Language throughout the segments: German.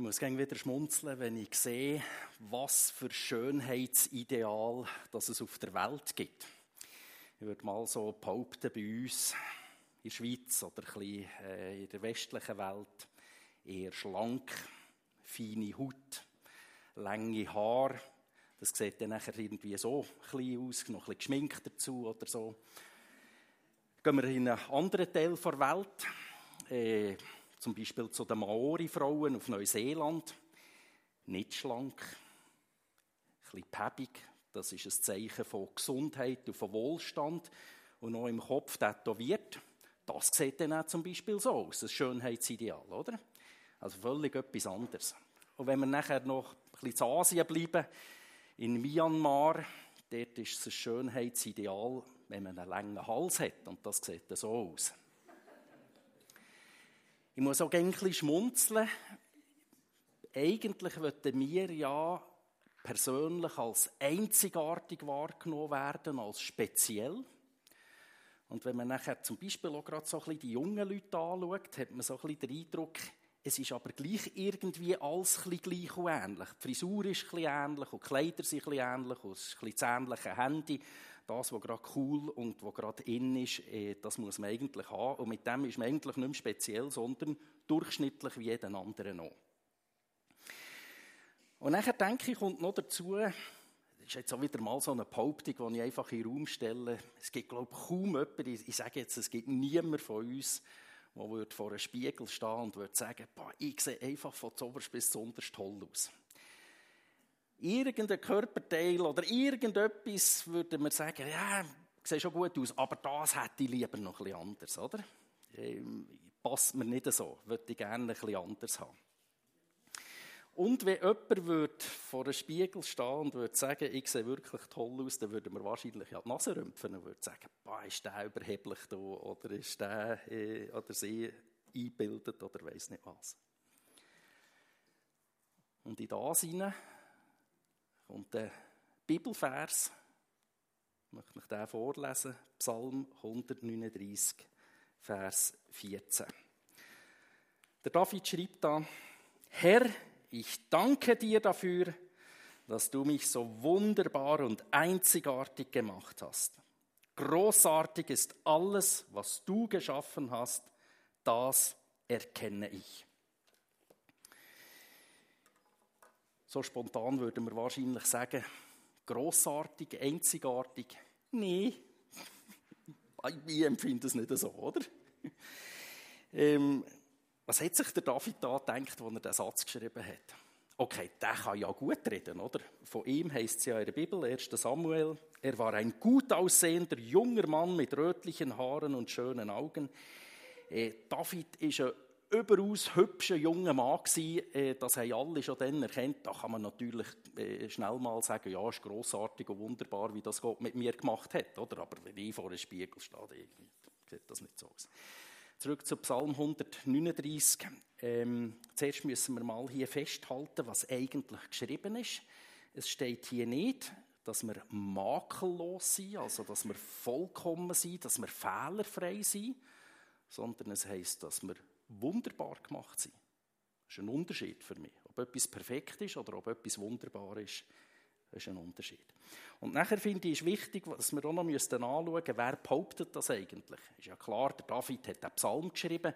Ich muss wieder schmunzeln, wenn ich sehe, was für Schönheitsideal das es auf der Welt gibt. Ich würde mal so behaupten, bei uns in der Schweiz oder ein bisschen äh, in der westlichen Welt eher schlank, feine Haut, lange Haare. Das sieht dann nachher irgendwie so ein aus, noch ein bisschen geschminkt dazu oder so. Gehen wir in einen anderen Teil der Welt. Zum Beispiel zu den Maori-Frauen auf Neuseeland. Nicht schlank, ein bisschen päbig. Das ist ein Zeichen von Gesundheit und von Wohlstand. Und noch im Kopf tätowiert. Das sieht dann auch zum Beispiel so aus, ein Schönheitsideal, oder? Also völlig etwas anderes. Und wenn wir nachher noch ein bisschen in Asien bleiben, in Myanmar, dort ist es ein Schönheitsideal, wenn man einen langen Hals hat. Und das sieht dann so aus. Ich muss auch ein bisschen schmunzeln. Eigentlich wollten wir ja persönlich als einzigartig wahrgenommen werden, als speziell. Und wenn man nachher zum Beispiel auch gerade so ein bisschen die jungen Leute anschaut, hat man so ein bisschen den Eindruck, es ist aber gleich irgendwie alles ein gleich und ähnlich. Die Frisur ist ein ähnlich und die Kleider sind ein ähnlich und es ist ein das ähnliche Handy das, was gerade cool und was gerade in ist, äh, das muss man eigentlich haben. Und mit dem ist man eigentlich nicht mehr speziell, sondern durchschnittlich wie jeden anderen auch. Und nachher denke ich, kommt noch dazu, das ist jetzt auch wieder mal so eine Behauptung, die ich einfach in den Raum stelle. Es gibt, glaube ich, kaum jemanden, ich sage jetzt, es gibt niemand von uns, der vor einem Spiegel stehen und würde sagen, ich sehe einfach von zuoberst bis zu unterst toll aus irgendein Körperteil oder irgendetwas, würde man sagen, ja, sieht schon gut aus, aber das hätte ich lieber noch ein bisschen anders, oder? Ähm, passt mir nicht so, würde ich gerne ein bisschen anders haben. Und wenn jemand würde vor einem Spiegel stehen und würde sagen, ich sehe wirklich toll aus, dann würde man wahrscheinlich ja die Nase rümpfen und würde sagen, boah, ist der überheblich da oder ist der äh, oder sie eingebildet oder weiß nicht was. Und in das hinein und der Bibelvers, ich möchte ich den vorlesen, Psalm 139, Vers 14. Der David schreibt da, Herr, ich danke dir dafür, dass du mich so wunderbar und einzigartig gemacht hast. Großartig ist alles, was du geschaffen hast, das erkenne ich. So spontan würden wir wahrscheinlich sagen, großartig, einzigartig. Nee, ich empfinde es nicht so, oder? Ähm, was hat sich der David da gedacht, als er diesen Satz geschrieben hat? Okay, der kann ja gut reden, oder? Von ihm heißt es ja in der Bibel, 1. Samuel, er war ein gut aussehender junger Mann mit rötlichen Haaren und schönen Augen. Äh, David ist ein überaus hübscher junger Mann. Äh, das haben alle schon dann erkannt. Da kann man natürlich äh, schnell mal sagen, ja, ist grossartig und wunderbar, wie das Gott mit mir gemacht hat. Oder? Aber wenn ich vor einem Spiegel stehe, sieht das nicht so aus. Zurück zu Psalm 139. Ähm, zuerst müssen wir mal hier festhalten, was eigentlich geschrieben ist. Es steht hier nicht, dass wir makellos sind, also dass wir vollkommen sind, dass wir fehlerfrei sind, sondern es heißt, dass wir wunderbar gemacht sind. Das ist ein Unterschied für mich. Ob etwas perfekt ist oder ob etwas wunderbar ist, ist ein Unterschied. Und nachher finde ich es wichtig, dass wir auch noch anschauen müssen, wer behauptet das eigentlich. Ist ja klar, der David hat den Psalm geschrieben,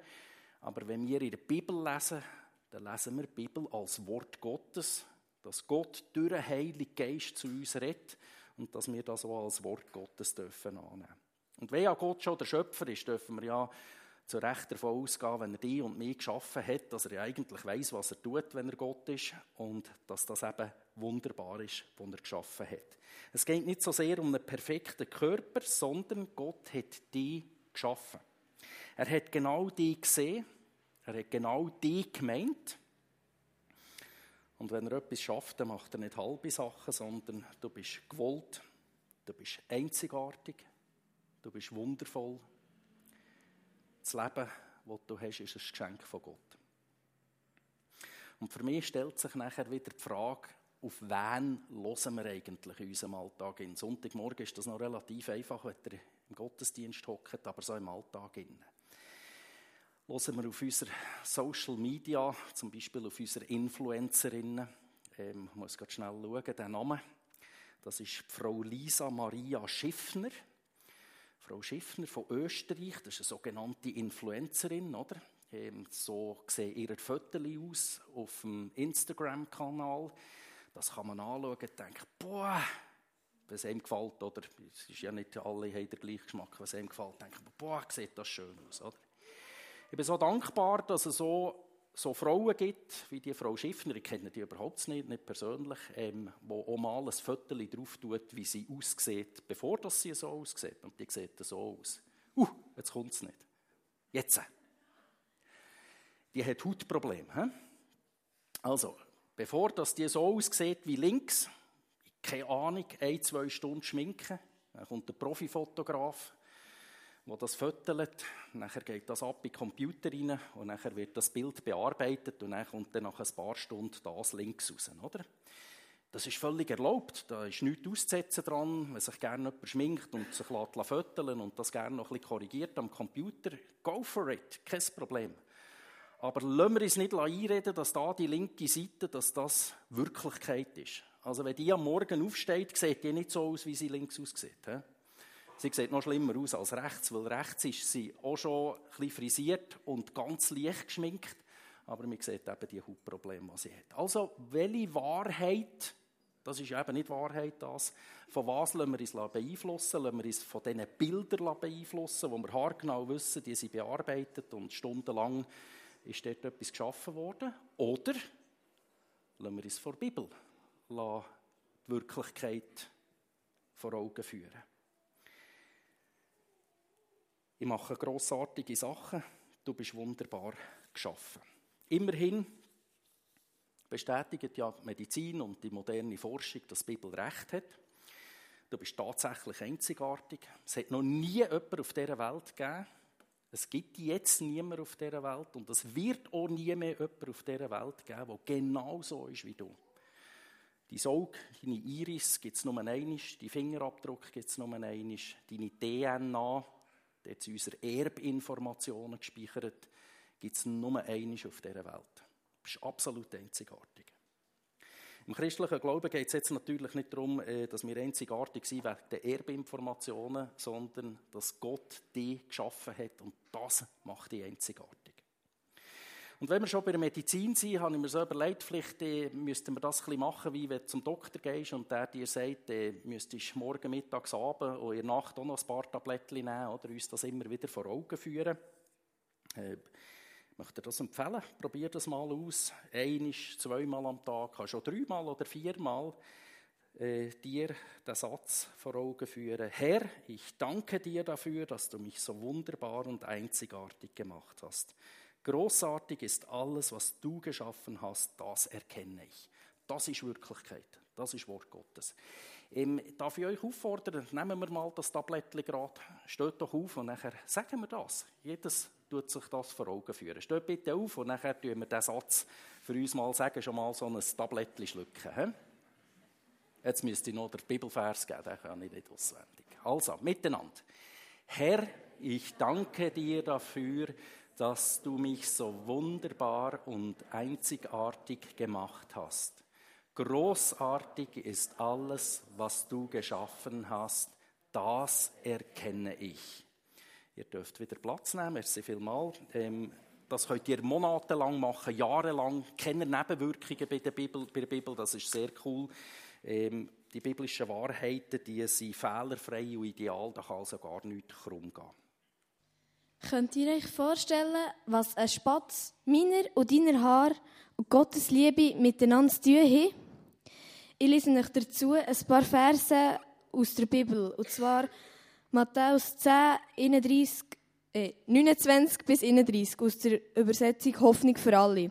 aber wenn wir in der Bibel lesen, dann lesen wir die Bibel als Wort Gottes, dass Gott durch den Heiligen Geist zu uns redet und dass wir das auch als Wort Gottes dürfen annehmen. Und wenn ja Gott schon der Schöpfer ist, dürfen wir ja zu Recht davon ausgehen, wenn er die und mich geschaffen hat, dass er ja eigentlich weiß, was er tut, wenn er Gott ist und dass das eben wunderbar ist, was er geschaffen hat. Es geht nicht so sehr um einen perfekten Körper, sondern Gott hat die geschaffen. Er hat genau die gesehen, er hat genau die gemeint. Und wenn er etwas schafft, dann macht er nicht halbe Sachen, sondern du bist gewollt, du bist einzigartig, du bist wundervoll, das Leben, das du hast, ist ein Geschenk von Gott. Und für mich stellt sich nachher wieder die Frage, auf wen hören wir eigentlich in unserem Alltag? In Sonntagmorgen ist das noch relativ einfach, wenn ihr im Gottesdienst hockt, aber so im Alltag. Innen. hören wir auf unserer Social Media, zum Beispiel auf unserer Influencerinnen, ähm, ich muss gerade schnell schauen, den Namen, das ist Frau Lisa Maria Schiffner. Frau Schiffner von Österreich, das ist eine sogenannte Influencerin, oder? Ähm, so sehen ihre Fotos aus auf dem Instagram-Kanal. Das kann man anschauen und denken, boah, was einem gefällt, oder? Es ist ja nicht alle haben den gleichen Geschmack, was einem gefällt, denken, boah, sieht das schön aus, oder? Ich bin so dankbar, dass so, so Frauen gibt, wie die Frau Schiffner, ich kenne die überhaupt nicht, nicht persönlich, ähm, wo auch mal ein Foto drauf tut, wie sie aussieht, bevor das sie so aussieht. Und die sieht so aus. Uh, jetzt kommt es nicht. Jetzt. Die hat Hautprobleme. He? Also, bevor das die so aussieht wie links, keine Ahnung, ein, zwei Stunden schminken, dann kommt der Profifotograf, der das fötelt, nachher geht das ab in den Computer rein und nachher wird das Bild bearbeitet und dann kommt dann nach ein paar Stunden das links raus, oder? Das ist völlig erlaubt, da ist nichts auszusetzen dran, wenn sich gerne jemand schminkt und sich föteln und das gerne noch ein bisschen korrigiert am Computer, go for it, kein Problem. Aber lassen wir uns nicht einreden, dass da die linke Seite, dass das Wirklichkeit ist. Also wenn die am Morgen aufsteht, sieht die nicht so aus, wie sie links aussieht. He? Sie sieht noch schlimmer aus als rechts, weil rechts ist sie auch schon ein bisschen frisiert und ganz leicht geschminkt. Aber man sieht eben die Hautprobleme, die sie hat. Also, welche Wahrheit, das ist eben nicht Wahrheit, das, von was lassen wir uns beeinflussen? Lassen wir uns von diesen Bildern beeinflussen, wo wir haargenau wissen, die sind bearbeitet und stundenlang ist dort etwas geschaffen worden? Oder lassen wir uns vor der Bibel die Wirklichkeit vor Augen führen? Ich mache grossartige Sachen. Du bist wunderbar geschaffen. Immerhin bestätigt ja die Medizin und die moderne Forschung, dass die Bibel recht hat. Du bist tatsächlich einzigartig. Es hat noch nie jemand auf dieser Welt gegeben. Es gibt jetzt niemand auf dieser Welt und es wird auch nie mehr jemand auf dieser Welt geben, der genau so ist wie du. Dein Auge, deine Iris gibt es nur einmal, dein Fingerabdruck gibt es nur einmal, deine DNA, dort sind unsere Erbinformationen gespeichert, gibt es nur einmal auf dieser Welt. Du bist absolut einzigartig. Im christlichen Glauben geht es jetzt natürlich nicht darum, äh, dass wir einzigartig sind wegen der Erbinformationen, sondern dass Gott die geschaffen hat und das macht die einzigartig. Und wenn wir schon bei der Medizin sind, habe ich mir so überlegt, vielleicht äh, müssten wir das ein machen, wie wenn du zum Doktor gehst und der dir sagt, äh, müsstest morgen, mittags, abend und in der Nacht auch noch ein paar Tabletten nehmen oder uns das immer wieder vor Augen führen. Äh, ich möchte das empfehlen. Probier das mal aus. Einisch, zweimal am Tag, kannst schon dreimal oder viermal äh, dir den Satz vor Augen führen. Herr, ich danke dir dafür, dass du mich so wunderbar und einzigartig gemacht hast. Großartig ist alles, was du geschaffen hast, das erkenne ich. Das ist Wirklichkeit. Das ist Wort Gottes. Ähm, darf ich euch auffordern, nehmen wir mal das Tablettchen gerade, steht doch auf und nachher sagen wir das. Jedes tut sich das vor Augen führen. Steht bitte auf und nachher tun wir den Satz für uns mal sagen, schon mal so ein Tablettchen schlucken. He? Jetzt müsste ich noch den Bibelvers geben, den kann ich nicht auswendig. Also, miteinander. Herr, ich danke dir dafür, dass du mich so wunderbar und einzigartig gemacht hast. Großartig ist alles, was du geschaffen hast, das erkenne ich. Ihr dürft wieder Platz nehmen, merci vielmals. Ähm, das könnt ihr monatelang machen, jahrelang. Keine Nebenwirkungen bei der Bibel, bei der Bibel das ist sehr cool. Ähm, die biblischen Wahrheiten, die sind fehlerfrei und ideal, da kann also gar nichts krumm gehen. Könnt ihr euch vorstellen, was ein Spatz meiner und deiner Haar und Gottes Liebe miteinander zu tun haben? Ich lese euch dazu ein paar Verse aus der Bibel. Und zwar Matthäus 10, 31, äh, 29 bis 31 aus der Übersetzung Hoffnung für alle.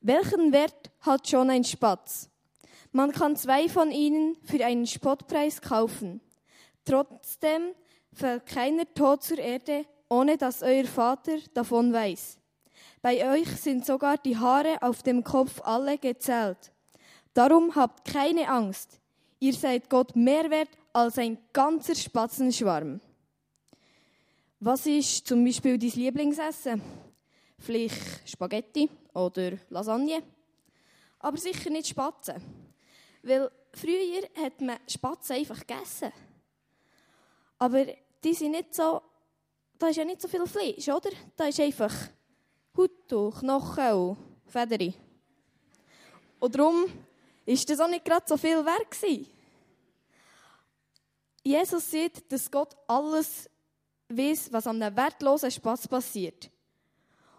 Welchen Wert hat schon ein Spatz? Man kann zwei von ihnen für einen Spottpreis kaufen. Trotzdem fällt keiner tot zur Erde ohne dass euer Vater davon weiß. Bei euch sind sogar die Haare auf dem Kopf alle gezählt. Darum habt keine Angst. Ihr seid Gott mehr wert als ein ganzer Spatzenschwarm. Was ist zum Beispiel dein Lieblingsessen? Vielleicht Spaghetti oder Lasagne? Aber sicher nicht Spatzen. Weil früher hat man Spatzen einfach gegessen. Aber die sind nicht so, da ist ja nicht so viel Fleisch, oder? Da ist einfach Haut Knochen und Federn. Und darum ist das auch nicht gerade so viel wert gewesen. Jesus sieht, dass Gott alles weiß, was an einem wertlosen Spatz passiert.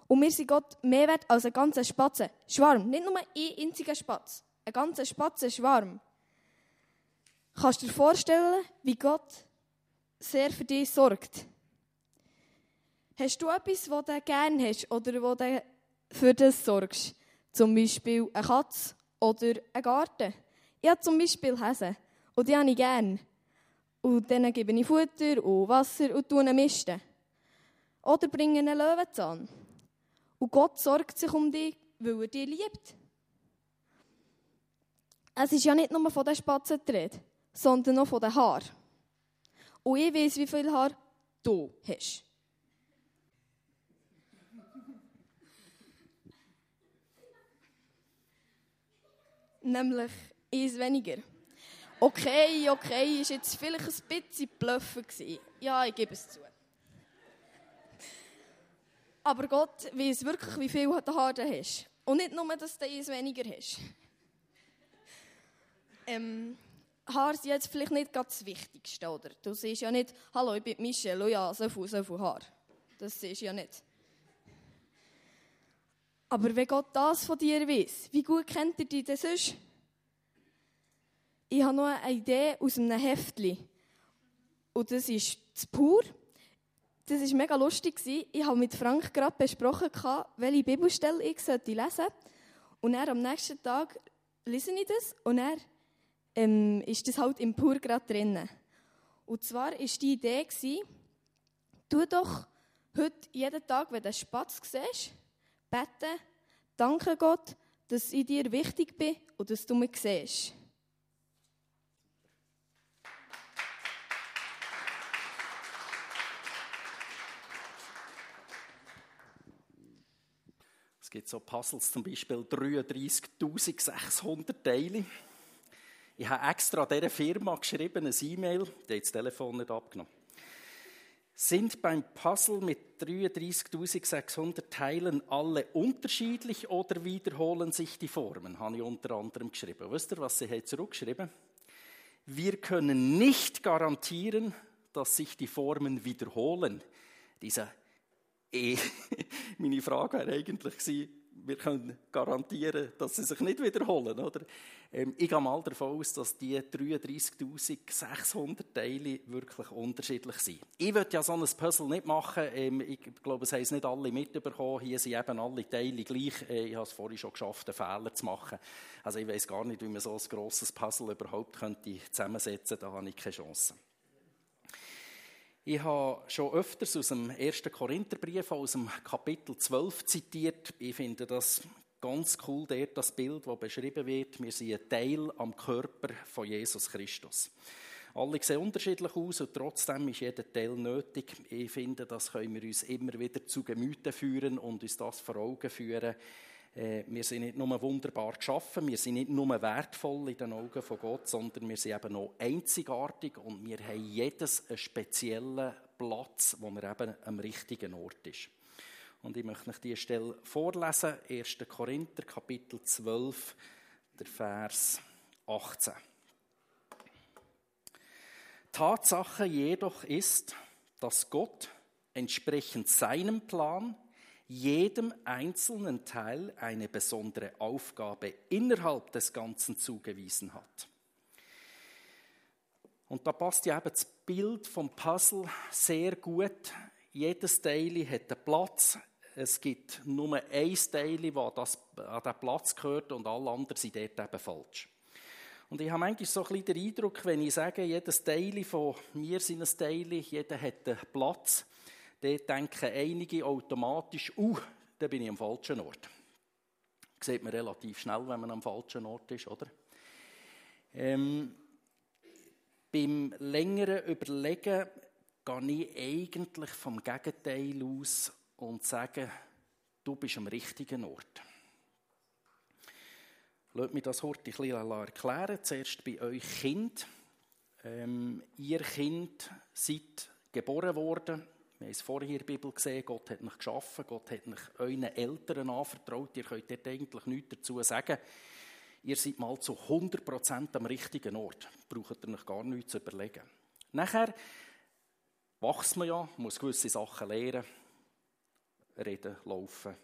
Und wir sind Gott mehr wert als ein ganzer Spatze. Schwarm. Nicht nur ein einziger Spatz. Ein ganzer Spatzenschwarm. Kannst du dir vorstellen, wie Gott sehr für dich sorgt? Hast du etwas, das du gerne hast oder wo du für das sorgst? Zum Beispiel eine Katze oder einen Garten. Ich habe zum Beispiel Häse und die habe ich gerne. Und denen gebe ich Futter und Wasser und tue misten. Oder bringe einen Löwenzahn. Und Gott sorgt sich um dich, weil er dich liebt. Es ist ja nicht nur von den Spatzen die Rede, sondern auch von den Haaren. Und ich weiß, wie viel Haar du hast. Nämlich eins weniger. Okay, okay, ist jetzt vielleicht ein bisschen bluffen. Ja, ich gebe es zu. Aber Gott weiß wirklich, wie viel du hast. Und nicht nur, dass du eins weniger hast. Ähm, Haar sind jetzt vielleicht nicht ganz das Wichtigste, oder? Du siehst ja nicht, hallo, ich bin Michelle, oh ja, so viel, so viel Haar. Das siehst du ja nicht. Aber wenn Gott das von dir weiß, wie gut kennt er dich denn sonst? Ich habe noch eine Idee aus einem Heftli. Und das ist das Pur. Das war mega lustig. Ich habe mit Frank gerade besprochen, welche Bibelstelle ich lesen sollte. Und er am nächsten Tag lese ich das und er ähm, ist das halt im Pur gerade drinnen. Und zwar war die Idee, du doch heute jeden Tag, wenn du einen Spatz siehst, beten, danke Gott, dass ich dir wichtig bin und dass du mich siehst. Es gibt so Puzzles, zum Beispiel 33.600 Teile. Ich habe extra dieser Firma geschrieben, eine E-Mail, die hat das Telefon nicht abgenommen. Sind beim Puzzle mit 33.600 Teilen alle unterschiedlich oder wiederholen sich die Formen? Habe ich unter anderem geschrieben. Wisst ihr, was sie hat zurückgeschrieben? Wir können nicht garantieren, dass sich die Formen wiederholen. Dieser e Meine Frage wäre eigentlich wir können garantieren, dass sie sich nicht wiederholen. Oder? Ähm, ich gehe mal davon aus, dass die 33.600 Teile wirklich unterschiedlich sind. Ich würde ja so ein Puzzle nicht machen. Ähm, ich glaube, es haben es nicht alle mitbekommen. Hier sind eben alle Teile gleich. Äh, ich habe es vorhin schon geschafft, einen Fehler zu machen. Also ich weiß gar nicht, wie man so ein grosses Puzzle überhaupt könnte zusammensetzen könnte. Da habe ich keine Chance. Ich habe schon öfters aus dem 1. Korintherbrief, aus dem Kapitel 12 zitiert. Ich finde das ganz cool, dort das Bild, das beschrieben wird. Wir sind ein Teil am Körper von Jesus Christus. Alle sehen unterschiedlich aus und trotzdem ist jeder Teil nötig. Ich finde, das können wir uns immer wieder zu Gemüte führen und uns das vor Augen führen. Äh, wir sind nicht nur wunderbar geschaffen, wir sind nicht nur wertvoll in den Augen von Gott, sondern wir sind eben auch einzigartig und wir haben jedes einen speziellen Platz, wo er eben am richtigen Ort ist. Und ich möchte euch diese Stelle vorlesen, 1. Korinther, Kapitel 12, der Vers 18. Tatsache jedoch ist, dass Gott entsprechend seinem Plan jedem einzelnen Teil eine besondere Aufgabe innerhalb des Ganzen zugewiesen hat. Und da passt ja eben das Bild vom Puzzle sehr gut. Jedes Teil hat einen Platz. Es gibt nur ein Teil, das an diesen Platz gehört und alle anderen sind dort eben falsch. Und ich habe manchmal so ein bisschen den Eindruck, wenn ich sage, jedes Teil von mir sind ein Teil, jeder hat einen Platz, dort denken einige automatisch, uh, da bin ich am falschen Ort. Das sieht man relativ schnell, wenn man am falschen Ort ist, oder? Ähm, beim längeren Überlegen gehe ich eigentlich vom Gegenteil aus und sage, du bist am richtigen Ort. Lasst mich das heute ein bisschen erklären. Zuerst bei euch Kind. Ähm, ihr Kind seid geboren worden. Wir haben es vorher in der Bibel gesehen. Gott hat mich geschaffen. Gott hat mich euren Eltern anvertraut. Ihr könnt dort eigentlich nichts dazu sagen. Ihr seid mal zu 100% am richtigen Ort. Braucht ihr euch gar nichts zu überlegen. Nachher wächst man ja, muss gewisse Sachen lernen. Reden, laufen,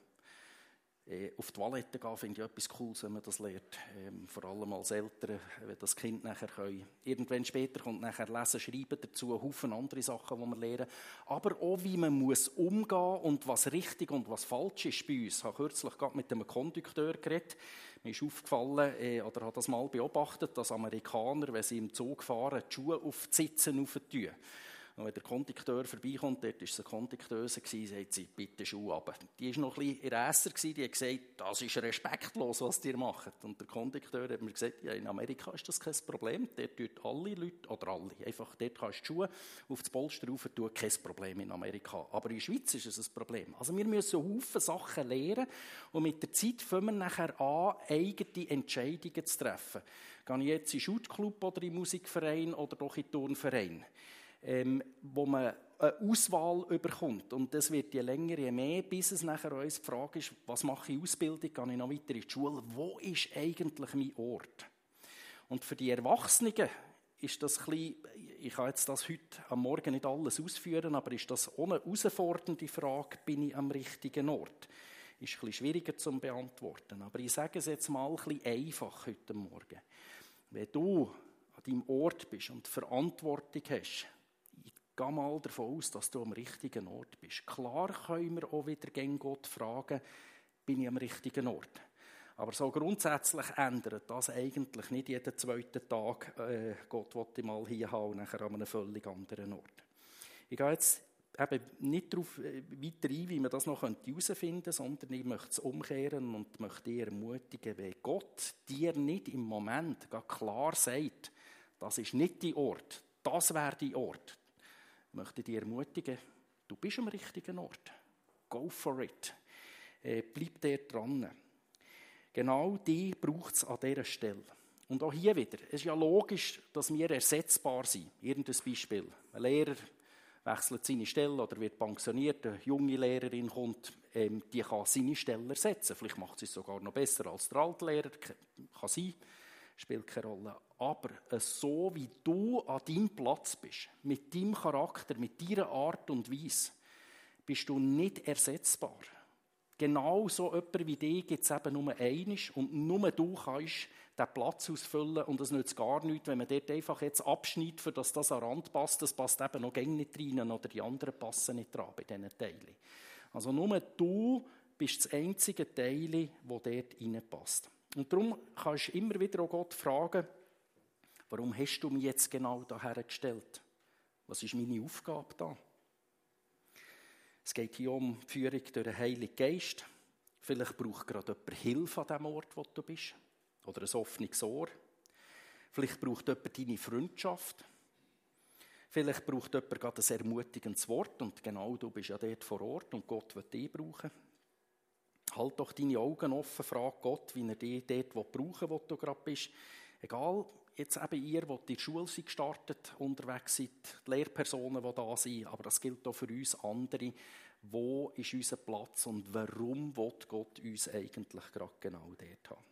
auf die Toilette gehen finde ich etwas Cooles, wenn man das lernt. Ähm, vor allem als Eltern, wenn das Kind nachher können. Irgendwann später kommt nachher Lesen, Schreiben dazu, Haufen andere Sachen, die man lernen. Aber auch, wie man muss umgehen und was richtig und was falsch ist bei uns. Ich habe kürzlich gerade mit einem Kondukteur geredet. Mir ist aufgefallen, äh, oder habe das mal beobachtet, dass Amerikaner, wenn sie im Zug fahren, die Schuhe auf die Sitzen tun. Und wenn der Kondukteur vorbeikommt, dort war es eine Kondukteuse, sagt sie, bitte Schuhe ab. Die war noch ein bisschen Esser, die hat gesagt, das ist respektlos, was ihr macht. Und der Kondukteur hat mir gesagt, ja, in Amerika ist das kein Problem. Dort tun alle Leute, oder alle, einfach dort kannst du die Schuhe auf das Polster rauf tun, kein Problem in Amerika. Aber in der Schweiz ist es ein Problem. Also wir müssen Haufen Sachen lernen und mit der Zeit fangen wir nachher an, eigene Entscheidungen zu treffen. Gehe ich jetzt in den Schulclub oder in den Musikverein oder doch in den Turnverein? Ähm, wo man eine Auswahl überkommt. Und das wird je länger, je mehr, bis es nachher uns die Frage ist, was mache ich Ausbildung, gehe ich noch weiter in die Schule, wo ist eigentlich mein Ort? Und für die Erwachsenen ist das ein ich kann jetzt das heute am Morgen nicht alles ausführen, aber ist das ohne herausfordernde Frage, bin ich am richtigen Ort? Ist ein schwieriger zu beantworten. Aber ich sage es jetzt mal ein bisschen einfach heute Morgen. Wenn du an deinem Ort bist und Verantwortung hast, Geh mal davon aus, dass du am richtigen Ort bist. Klar können wir auch wieder gegen Gott fragen, bin ich am richtigen Ort? Aber so grundsätzlich ändert das eigentlich nicht jeden zweiten Tag. Äh, Gott wollte mal hier haben und nachher an einem völlig anderen Ort. Ich gehe jetzt eben nicht darauf äh, weiter ein, wie man das noch herausfinden könnte, sondern ich möchte es umkehren und möchte dich ermutigen, wenn Gott dir nicht im Moment klar sagt, das ist nicht die Ort, das wäre die Ort, möchte dich ermutigen, du bist am richtigen Ort. Go for it. Äh, bleib dort dran. Genau die braucht es an dieser Stelle. Und auch hier wieder. Es ist ja logisch, dass wir ersetzbar sind. Irgendein Beispiel. Ein Lehrer wechselt seine Stelle oder wird pensioniert. Eine junge Lehrerin kommt, ähm, die kann seine Stelle ersetzen. Vielleicht macht sie es sogar noch besser als der alte Lehrer. Kann sein spielt keine Rolle. Aber so wie du an deinem Platz bist, mit deinem Charakter, mit deiner Art und Weise, bist du nicht ersetzbar. Genau so jemand wie dich gibt es eben nur einisch und nur du kannst den Platz ausfüllen und es nützt gar nichts, wenn man dort einfach jetzt abschneidet, für dass das an Rand passt, das passt eben noch gäng nicht rein oder die anderen passen nicht dran bei diesen Teilen. Also nur du bist das einzige Teil, das dort reinpasst. Und darum kannst du immer wieder auch Gott fragen, warum hast du mich jetzt genau daher gestellt? Was ist meine Aufgabe da? Es geht hier um die Führung durch den Heiligen Geist. Vielleicht braucht gerade jemand Hilfe an dem Ort, wo du bist. Oder ein offenes Ohr. Vielleicht braucht jemand deine Freundschaft. Vielleicht braucht jemand gerade ein ermutigendes Wort. Und genau du bist ja dort vor Ort und Gott wird dich brauchen. Halt doch deine Augen offen, frag Gott, wie er dich dort brauchen will, wo du gerade bist. Egal, jetzt eben ihr, die in der Schule sind gestartet, unterwegs seid, die Lehrpersonen, die da sind, aber das gilt auch für uns andere. Wo ist unser Platz und warum will Gott uns eigentlich gerade genau dort haben?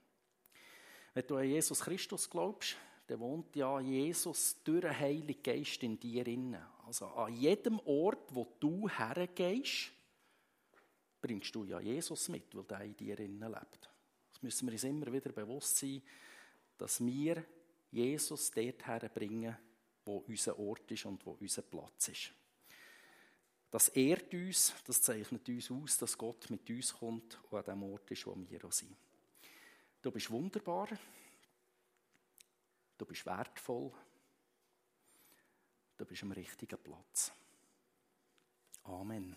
Wenn du an Jesus Christus glaubst, dann wohnt ja Jesus durch den Heiligen Geist in dir inne. Also an jedem Ort, wo du hergehst, bringst du ja Jesus mit, weil der in dir lebt. Das müssen wir uns immer wieder bewusst sein, dass wir Jesus dort herbringen, wo unser Ort ist und wo unser Platz ist. Das ehrt uns, das zeichnet uns aus, dass Gott mit uns kommt und an dem Ort ist, wo wir auch sind. Du bist wunderbar, du bist wertvoll, du bist am richtigen Platz. Amen.